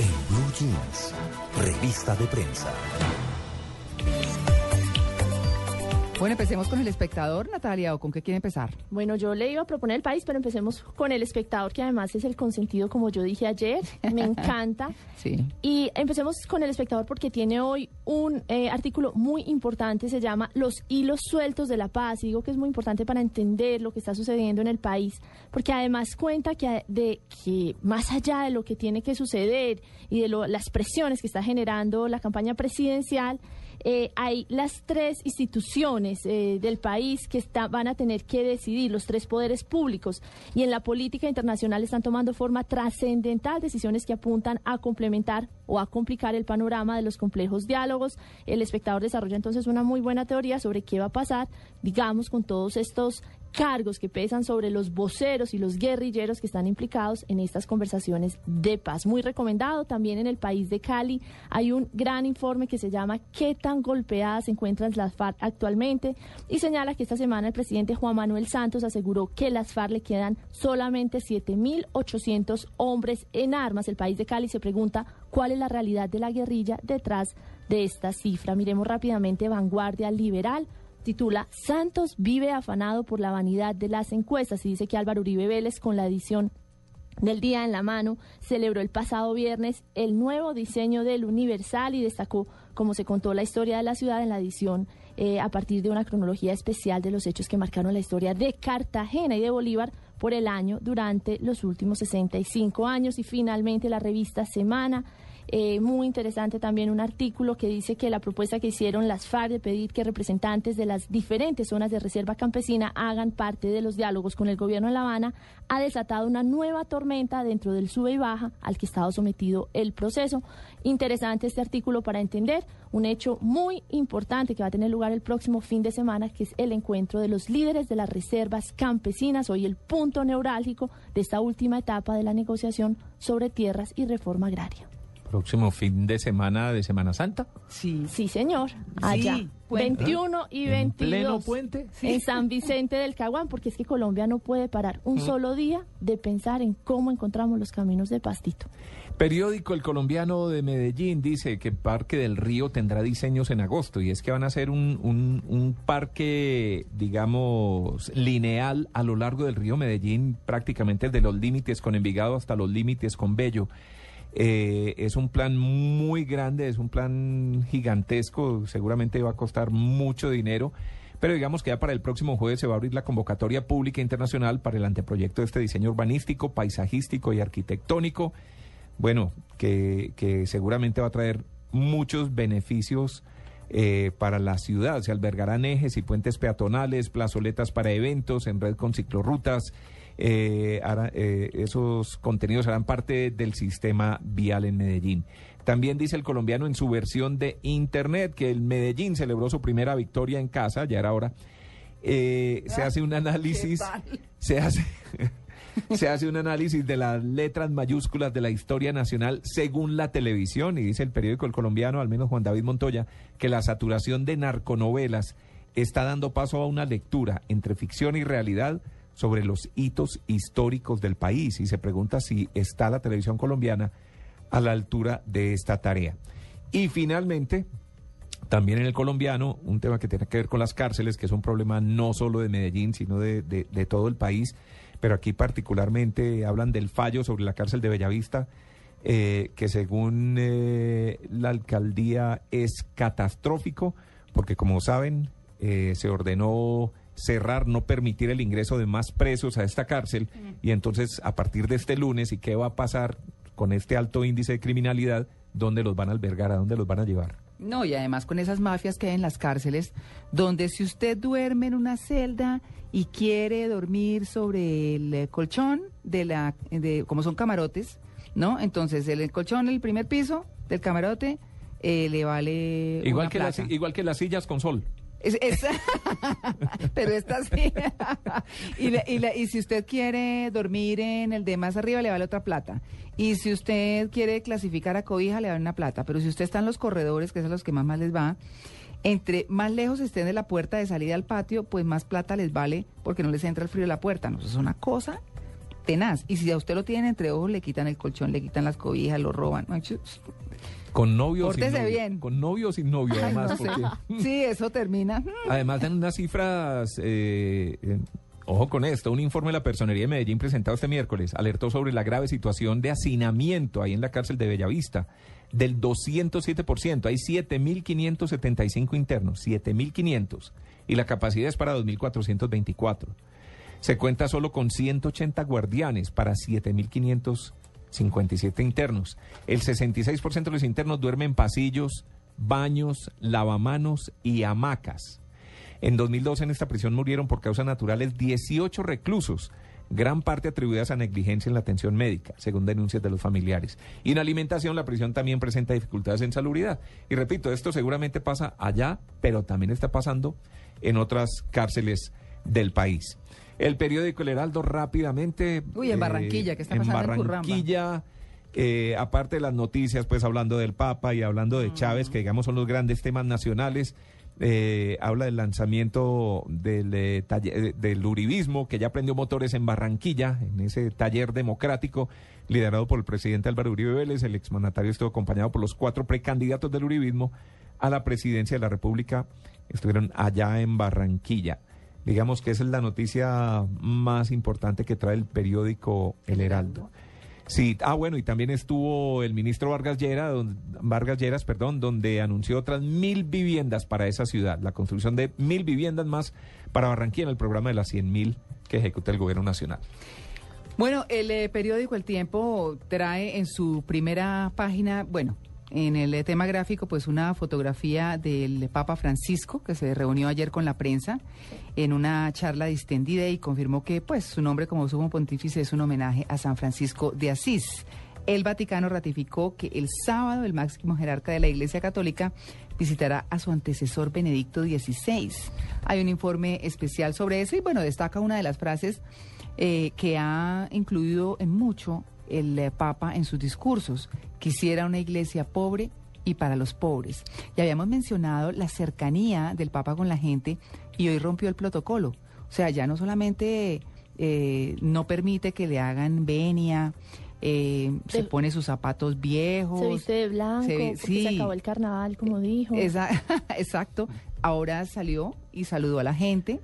en Blue Jeans, revista de prensa. Bueno, empecemos con el espectador, Natalia, ¿o con qué quiere empezar? Bueno, yo le iba a proponer el país, pero empecemos con el espectador, que además es el consentido, como yo dije ayer. Me encanta. Sí. Y empecemos con el espectador porque tiene hoy un eh, artículo muy importante, se llama Los hilos sueltos de la paz. Y digo que es muy importante para entender lo que está sucediendo en el país, porque además cuenta que, de, que más allá de lo que tiene que suceder y de las presiones que está generando la campaña presidencial, eh, hay las tres instituciones eh, del país que van a tener que decidir, los tres poderes públicos, y en la política internacional están tomando forma trascendental decisiones que apuntan a complementar o a complicar el panorama de los complejos diálogos. El espectador desarrolla entonces una muy buena teoría sobre qué va a pasar, digamos, con todos estos cargos que pesan sobre los voceros y los guerrilleros que están implicados en estas conversaciones de paz. Muy recomendado también en el país de Cali. Hay un gran informe que se llama ¿Qué tan golpeadas se encuentran las FARC actualmente? Y señala que esta semana el presidente Juan Manuel Santos aseguró que las FARC le quedan solamente 7.800 hombres en armas. El país de Cali se pregunta cuál es la realidad de la guerrilla detrás de esta cifra. Miremos rápidamente Vanguardia Liberal titula Santos vive afanado por la vanidad de las encuestas. Y dice que Álvaro Uribe Vélez con la edición del Día en la Mano celebró el pasado viernes el nuevo diseño del Universal y destacó cómo se contó la historia de la ciudad en la edición eh, a partir de una cronología especial de los hechos que marcaron la historia de Cartagena y de Bolívar por el año durante los últimos 65 años. Y finalmente la revista Semana eh, muy interesante también un artículo que dice que la propuesta que hicieron las FARC de pedir que representantes de las diferentes zonas de reserva campesina hagan parte de los diálogos con el gobierno de La Habana ha desatado una nueva tormenta dentro del sube y baja al que estaba sometido el proceso. Interesante este artículo para entender un hecho muy importante que va a tener lugar el próximo fin de semana, que es el encuentro de los líderes de las reservas campesinas, hoy el punto neurálgico de esta última etapa de la negociación sobre tierras y reforma agraria. Próximo fin de semana de Semana Santa. Sí. Sí, señor. Allá. 21 y 22. pleno puente? En San Vicente del Caguán, porque es que Colombia no puede parar un solo día de pensar en cómo encontramos los caminos de pastito. Periódico El Colombiano de Medellín dice que Parque del Río tendrá diseños en agosto y es que van a ser un, un, un parque, digamos, lineal a lo largo del río Medellín, prácticamente desde los límites con Envigado hasta los límites con Bello. Eh, es un plan muy grande, es un plan gigantesco, seguramente va a costar mucho dinero, pero digamos que ya para el próximo jueves se va a abrir la convocatoria pública internacional para el anteproyecto de este diseño urbanístico, paisajístico y arquitectónico, bueno, que, seguramente va a traer muchos beneficios. Eh, para la ciudad. Se albergarán ejes y puentes peatonales, plazoletas para eventos en red con ciclorrutas, eh, eh, esos contenidos harán parte del sistema vial en Medellín. También dice el colombiano en su versión de Internet que el Medellín celebró su primera victoria en casa, ya era hora. Eh, se hace un análisis, se hace, se hace un análisis de las letras mayúsculas de la historia nacional según la televisión y dice el periódico El Colombiano, al menos Juan David Montoya, que la saturación de narconovelas está dando paso a una lectura entre ficción y realidad sobre los hitos históricos del país y se pregunta si está la televisión colombiana a la altura de esta tarea. Y finalmente, también en el colombiano, un tema que tiene que ver con las cárceles, que es un problema no solo de Medellín, sino de, todo el país, pero aquí particularmente hablan del fallo sobre la cárcel de Bellavista, eh, que según eh, la alcaldía es catastrófico, porque como saben, eh, se ordenó cerrar, no permitir el ingreso de más presos a esta cárcel y entonces a partir de este lunes y qué va a pasar con este alto índice de criminalidad, dónde los van a albergar, a dónde los van a llevar. No, y además con esas mafias que hay en las cárceles, donde si usted duerme en una celda y quiere dormir sobre el eh, colchón de la, de, como son camarotes, ¿no? Entonces el, colchón, el primer piso del camarote, eh, le vale igual que las igual que las sillas con sol. Es, pero esta sí. y, y, si usted quiere dormir en el de más arriba, le vale otra plata. Y si usted quiere clasificar a cobija, le vale una plata. Pero si usted está en los corredores, que es a los que más, más les va, entre más lejos estén de la puerta de salida al patio, pues más plata les vale porque no les entra el frío de la puerta. ¿no? Eso es una cosa tenaz. Y si a usted lo tienen entre ojos, le quitan el colchón, le quitan las cobijas, lo roban. Con novio o sin novio. bien. Con novio sin novio, ay, además. no sé. porque- Sí, eso termina. Además dan unas cifras, eh, eh, ojo con esto, un informe de la Personería de Medellín presentado este miércoles alertó sobre la grave situación de hacinamiento ahí en la cárcel de Bellavista del 207%. Hay 7.575 internos, 7.500 y la capacidad es para 2.424. Se cuenta solo con 180 guardianes para 7.557 internos. El 66% de los internos duermen en pasillos, baños, lavamanos y hamacas. En 2012 en esta prisión murieron por causas naturales 18 reclusos, gran parte atribuidas a negligencia en la atención médica, según denuncias de los familiares. Y en alimentación la prisión también presenta dificultades en salubridad. Y repito, esto seguramente pasa allá, pero también está pasando en otras cárceles del país. El periódico El Heraldo rápidamente... Uy, en Barranquilla, ¿qué está pasando en? Barranquilla, eh, aparte de las noticias, pues hablando del Papa y hablando de Chávez, que digamos son los grandes temas nacionales, eh, habla del lanzamiento del, eh, talle- eh, del uribismo, que ya prendió motores en Barranquilla, en ese taller democrático liderado por el presidente Álvaro Uribe Vélez. El exmandatario estuvo acompañado por los cuatro precandidatos del uribismo a la presidencia de la República. Estuvieron allá en Barranquilla. Digamos que esa es la noticia más importante que trae el periódico El Heraldo. Sí, ah bueno, y también estuvo el ministro Vargas Lleras, Vargas Lleras, perdón, donde anunció otras mil viviendas para esa ciudad, la construcción de mil viviendas más para Barranquilla en el programa de las cien mil que ejecuta el gobierno nacional. Bueno, el eh, periódico El Tiempo trae en su primera página, bueno, en el eh, tema gráfico, pues una fotografía del Papa Francisco, que se reunió ayer con la prensa en una charla distendida y confirmó que, pues, su nombre como sumo pontífice es un homenaje a San Francisco de Asís. El Vaticano ratificó que el sábado el máximo jerarca de la Iglesia Católica visitará a su antecesor Benedicto XVI. Hay un informe especial sobre eso y, bueno, destaca una de las frases eh, que ha incluido en mucho el eh, Papa en sus discursos. Quisiera una iglesia pobre y para los pobres. Y habíamos mencionado la cercanía del Papa con la gente y hoy rompió el protocolo. O sea, ya no solamente eh, no permite que le hagan venia, eh, se pone sus zapatos viejos. Se viste de blanco, se ve- porque sí. se acabó el carnaval, como dijo. Esa- exacto. Ahora salió y saludó a la gente.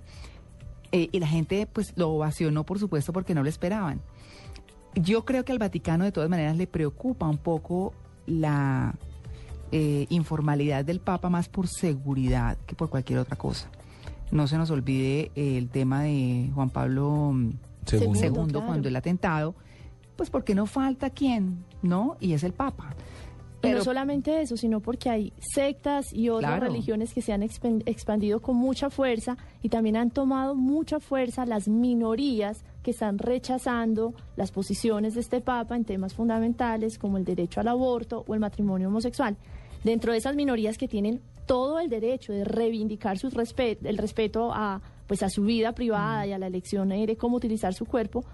eh, y la gente pues lo ovacionó, por supuesto, porque no lo esperaban. Yo creo que al Vaticano de todas maneras le preocupa un poco la eh, informalidad del Papa más por seguridad que por cualquier otra cosa. No se nos olvide eh, el tema de Juan Pablo mm, Segundo, II claro. cuando el atentado, pues porque no falta quién, ¿no? Y es el Papa. Y no solamente eso, sino porque hay sectas y otras Claro. religiones que se han expandido con mucha fuerza y también han tomado mucha fuerza las minorías que están rechazando las posiciones de este Papa en temas fundamentales como el derecho al aborto o el matrimonio homosexual. Dentro de esas minorías que tienen todo el derecho de reivindicar su respeto, el respeto a pues a su vida privada y a la elección eh, de cómo utilizar su cuerpo,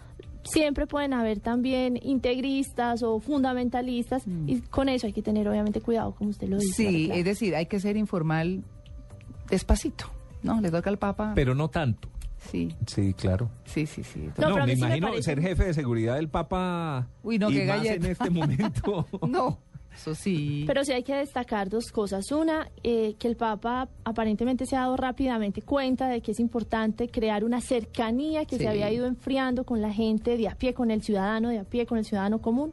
siempre pueden haber también integristas o fundamentalistas y con eso hay que tener obviamente cuidado, como usted lo dice. Sí, es decir, hay que ser informal despacito, ¿no? Le toca al Papa. Pero no tanto. sí, Sí, claro. sí, sí, sí. No, me sí imagino parece- ser jefe de seguridad del Papa Uy, no, y qué más galleta. en este momento. No, eso sí. Pero sí hay que destacar dos cosas. Una, eh, que el Papa aparentemente se ha dado rápidamente cuenta de que es importante crear una cercanía que Sí. se había ido enfriando con la gente de a pie, con el ciudadano de a pie, con el ciudadano común.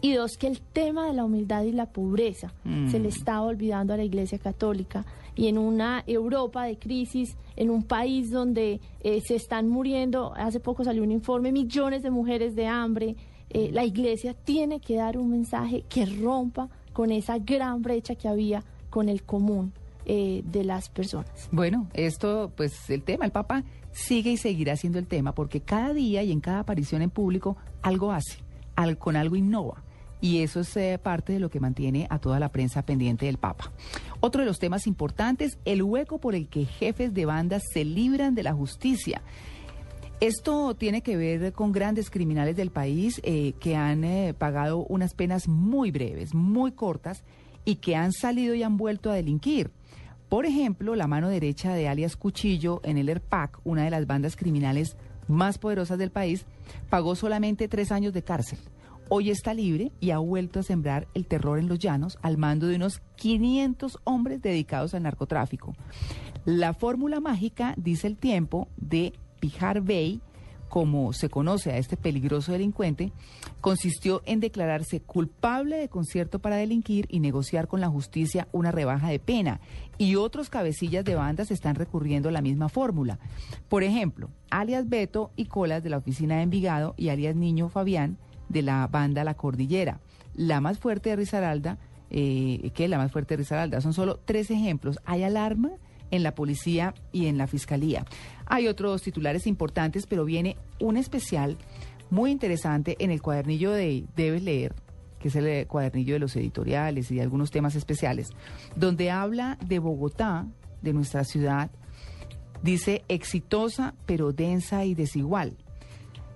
Y dos, que el tema de la humildad y la pobreza Mm. se le estaba olvidando a la Iglesia Católica. Y en una Europa de crisis, en un país donde eh, se están muriendo, hace poco salió un informe, millones de mujeres de hambre, eh, la Iglesia tiene que dar un mensaje que rompa con esa gran brecha que había con el común eh, de las personas. Bueno, esto, pues el tema, el Papa sigue y seguirá siendo el tema porque cada día y en cada aparición en público algo hace, al- con algo innova. Y eso es eh, parte de lo que mantiene a toda la prensa pendiente del Papa. Otro de los temas importantes, el hueco por el que jefes de bandas se libran de la justicia. Esto tiene que ver con grandes criminales del país eh, que han eh, pagado unas penas muy breves, muy cortas y que han salido y han vuelto a delinquir. Por ejemplo, la mano derecha de alias Cuchillo en el ERPAC, una de las bandas criminales más poderosas del país, pagó solamente tres años de cárcel. Hoy está libre y ha vuelto a sembrar el terror en los llanos al mando de unos 500 hombres dedicados al narcotráfico. La fórmula mágica, dice el tiempo, de Pijar Bey, como se conoce a este peligroso delincuente, consistió en declararse culpable de concierto para delinquir y negociar con la justicia una rebaja de pena. Y otros cabecillas de bandas están recurriendo a la misma fórmula. Por ejemplo, alias Beto y Colas de la oficina de Envigado y alias Niño Fabián de la banda La Cordillera. La más fuerte de Risaralda, eh, que es la más fuerte de Risaralda, son solo tres ejemplos. Hay alarma en la policía y en la fiscalía. Hay otros titulares importantes, pero viene un especial muy interesante en el cuadernillo de Debes leer, que es el eh, cuadernillo de los editoriales y de algunos temas especiales, donde habla de Bogotá, de nuestra ciudad, dice exitosa pero densa y desigual.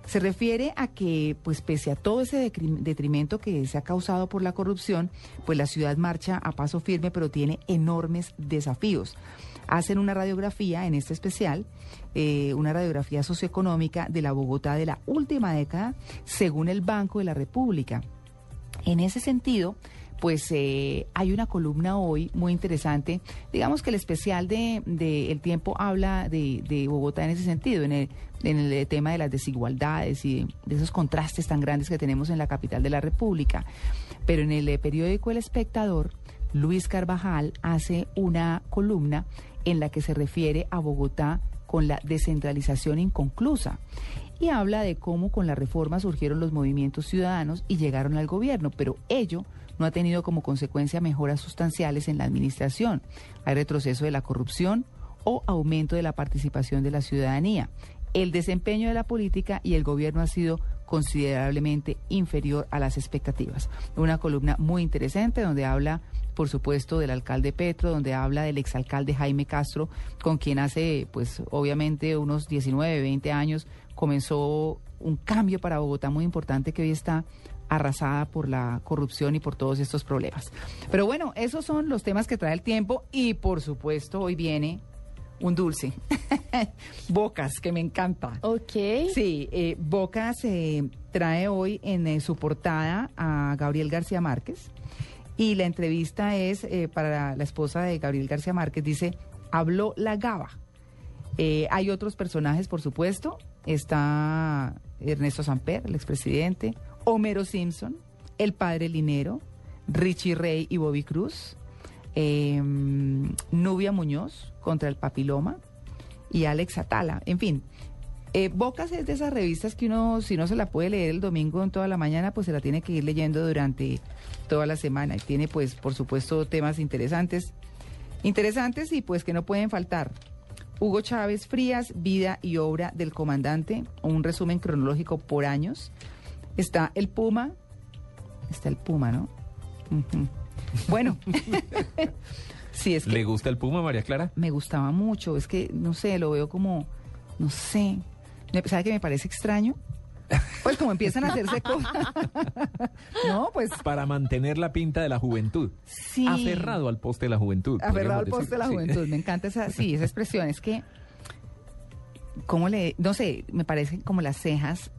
Se refiere a que, pues pese a todo ese detrimento que se ha causado por la corrupción, pues la ciudad marcha a paso firme, pero tiene enormes desafíos hacen una radiografía en este especial, eh, una radiografía socioeconómica de la Bogotá de la última década, según el Banco de la República. En ese sentido, pues eh, hay una columna hoy muy interesante. Digamos que el especial de, El Tiempo habla de, Bogotá en ese sentido, en el, en el tema de las desigualdades y de, esos contrastes tan grandes que tenemos en la capital de la República. Pero en el periódico El Espectador, Luis Carvajal hace una columna en la que se refiere a Bogotá con la descentralización inconclusa y habla de cómo con la reforma surgieron los movimientos ciudadanos y llegaron al gobierno, pero ello no ha tenido como consecuencia mejoras sustanciales en la administración. Hay retroceso de la corrupción o aumento de la participación de la ciudadanía. El desempeño de la política y el gobierno ha sido considerablemente inferior a las expectativas. Una columna muy interesante donde habla por supuesto, del alcalde Petro, donde habla del exalcalde Jaime Castro, con quien hace, pues, obviamente, unos 19, 20 años comenzó un cambio para Bogotá muy importante que hoy está arrasada por la corrupción y por todos estos problemas. Pero bueno, esos son los temas que trae el tiempo y por supuesto hoy viene un dulce. Bocas, que me encanta. Ok. Sí, eh, Bocas eh, trae hoy en eh, su portada a Gabriel García Márquez. Y la entrevista es eh, para la esposa de Gabriel García Márquez, dice, habló la Gaba. Eh, hay otros personajes, por supuesto. Está Ernesto Samper, el expresidente, Homero Simpson, el padre Linero, Richie Rey y Bobby Cruz, em, Nubia Muñoz contra el papiloma y Alex Atala. En fin, eh, Bocas es de esas revistas que uno, si no se la puede leer el domingo en toda la mañana, pues se la tiene que ir leyendo durante toda la semana. Y tiene, pues, por supuesto, temas interesantes. Interesantes y pues que no pueden faltar. Hugo Chávez Frías, vida y obra del comandante, un resumen cronológico por años. Está el Puma, está el Puma, ¿no? Bueno, sí, es que... ¿Le gusta el Puma, María Clara? Me gustaba mucho, es que, no sé, lo veo como, no sé, ¿Sabe qué me parece extraño? Pues como empiezan a hacerse cosas. no, pues. Para mantener la pinta de la juventud. Sí. Aferrado al poste de la juventud. Aferrado al poste de la juventud. Me encanta esa, sí, esa expresión. Es que. ¿Cómo le.? No sé, me parecen como las cejas.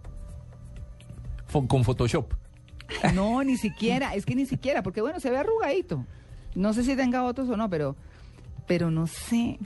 con Photoshop. No, ni siquiera. Es que ni siquiera, porque bueno, se ve arrugadito. No sé si tenga otros o no, pero. Pero no sé.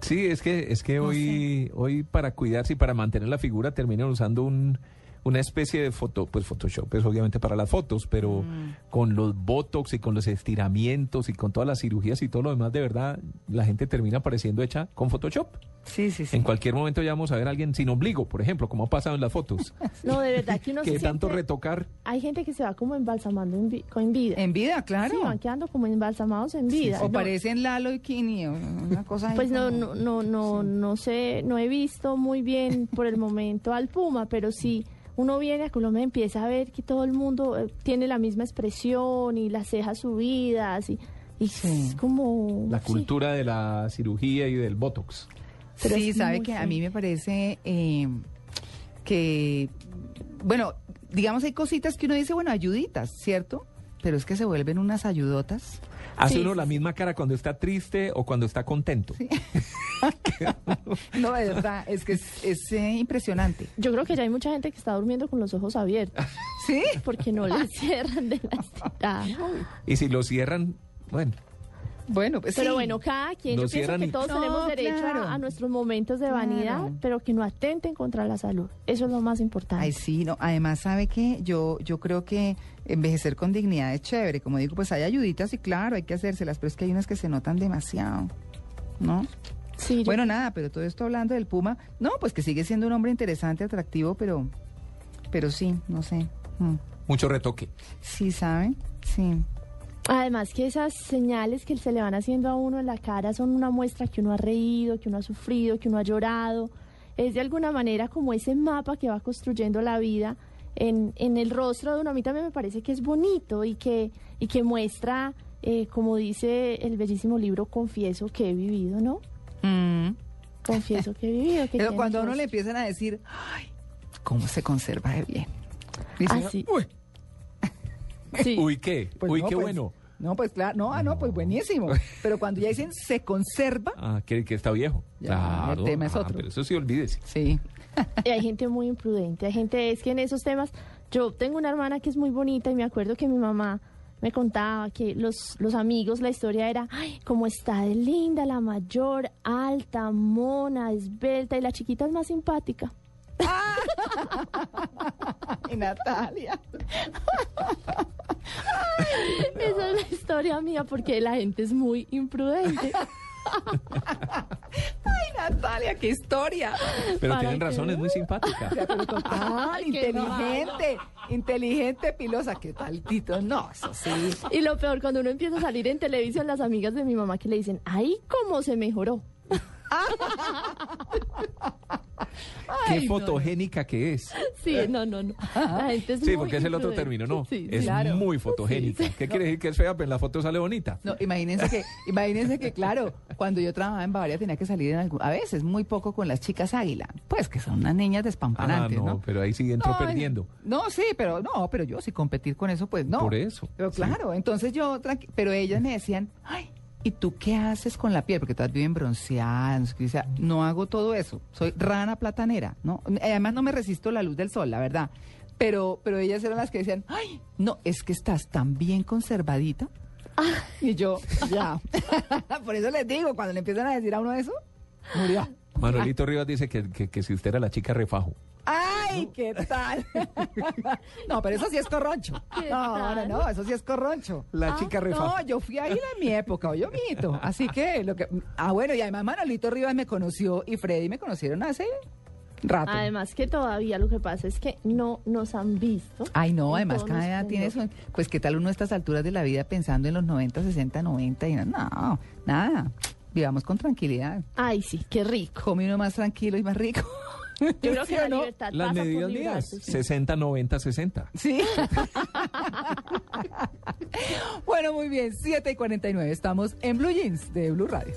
Sí, es que, es que hoy, hoy para cuidarse y para mantener la figura terminan usando un, una especie de foto, pues Photoshop es obviamente para las fotos, pero mm. con los botox y con los estiramientos y con todas las cirugías y todo lo demás, de verdad, la gente termina pareciendo hecha con Photoshop. Sí, sí, sí. En cualquier momento ya vamos a ver a alguien sin ombligo, por ejemplo, como ha pasado en las fotos. No, de verdad que uno que tanto retocar. Hay gente que se va como embalsamando en, con vida. En vida, claro. Sí, van quedando como embalsamados en vida. O parecen Lalo y Kini, una cosa Pues no, no, no, no, no sé, no he visto muy bien por el momento al Puma, pero sí uno viene a Colombia y empieza a ver que todo el mundo eh, tiene la misma expresión y las cejas subidas y, es como... La cultura de la cirugía y del Botox. sí, sabe que a mí me parece eh, que, bueno, digamos hay cositas que uno dice, bueno, ayuditas, ¿cierto? pero es que se vuelven unas ayudotas. Hace Sí, uno sí, la sí. misma cara cuando está triste o cuando está contento. No, de verdad, es que es, es, eh, impresionante. Yo creo que ya hay mucha gente que está durmiendo con los ojos abiertos ¿Sí? porque no le cierran de la estirada. Y si lo cierran, bueno, Bueno, pues Pero sí. bueno, cada quien, No yo pienso que todos No, tenemos derecho a- claro. a, nuestros momentos de vanidad, Claro. pero que no atenten contra la salud. Eso es lo más importante. Ay, sí, no. Además, ¿sabe qué? Yo, yo creo que envejecer con dignidad es chévere. Como digo, pues hay ayuditas y claro, hay que hacérselas, pero es que hay unas que se notan demasiado, ¿no? Sí, yo- Bueno, nada, pero todo esto hablando del Puma, no, pues que sigue siendo un hombre interesante, atractivo, pero, pero sí, no sé. Mm. mucho retoque. Sí, ¿sabe? Sí. Además que esas señales que se le van haciendo a uno en la cara son una muestra que uno ha reído, que uno ha sufrido, que uno ha llorado. Es de alguna manera como ese mapa que va construyendo la vida en, en el rostro de uno. A mí también me parece que es bonito y que, y que muestra, eh, como dice el bellísimo libro, confieso que he vivido, ¿no? Mm. Confieso que he vivido. Que Pero cuando a uno le empiezan a decir, ay, ¿cómo se conserva de bien? Dice Ah, uno, sí. "Uy, Sí. Uy, ¿qué? pues Uy, no, qué pues, bueno. No, pues claro, no, ah, no, pues buenísimo. Pero cuando ya dicen se conserva, Ah, que, que está viejo. Ya, claro. el tema es ah, otro. Pero eso sí, olvídese. sí. Y hay gente muy imprudente, hay gente, es que en esos temas, yo tengo una hermana que es muy bonita y me acuerdo que mi mamá me contaba que los, los amigos, la historia era, ay, cómo está de linda, la mayor, alta, mona, esbelta y la chiquita es más simpática. Y Natalia. Esa es la historia mía porque la gente es muy imprudente. Ay, Natalia, qué historia. Pero ¿Para tienen qué? razón, es muy simpática. Ay, qué inteligente, inteligente, pilosa. ¿Qué tal, Tito? No, eso sí. Y lo peor, cuando uno empieza a salir en televisión, las amigas de mi mamá que le dicen, ay, cómo se mejoró. Qué Ay, no, fotogénica que es. Sí, no, no, no. La gente es Sí, muy porque es el otro término, ¿no? Sí, sí. es claro. muy fotogénica. Sí, sí. ¿Qué quiere decir que es fea? Pero en la foto sale bonita. No, imagínense que, imagínense que, claro, cuando yo trabajaba en Bavaria tenía que salir en algún- a veces muy poco con las chicas águila, pues que son unas niñas Ah, despampanantes, no, ¿no? pero ahí sí entró perdiendo. No, sí, pero no, pero yo sí competir con eso, pues no. Por eso, Pero sí. claro, entonces yo, pero ellas me decían, ay, ¿y tú qué haces con la piel? Porque todas viven bronceadas, no hago todo eso, soy rana platanera, ¿no? Además no me resisto la luz del sol, la verdad. Pero, pero ellas eran las que decían, ay, no, es que estás tan bien conservadita. Y yo, ya. Por eso les digo, cuando le empiezan a decir a uno eso, murió. Manuelito Rivas dice que, que, que si usted era la chica refajo. ¡Ay, qué tal! no, pero eso sí es corroncho. ¿Qué No, no, no, eso sí es corroncho. La chica refajo. No, yo fui ahí en mi época, yo mito. Así que lo que ah bueno, y además Manolito Rivas me conoció y Freddy me conocieron hace rato. Además que todavía lo que pasa es que no nos han visto. Ay, no, además cada edad tiene esplendor. eso. Pues qué tal uno a estas alturas de la vida pensando en los 90, 60, 90 y no, no, nada. Vivamos con tranquilidad. Ay, sí, qué rico. Come uno más tranquilo y más rico. Yo creo ¿Sí que la no? libertad Las pasa por medidas mías, librarse, sí. 60, 90, 60. Sí. bueno, muy bien, 7 y 49. Estamos en Blue Jeans de Blue Radio.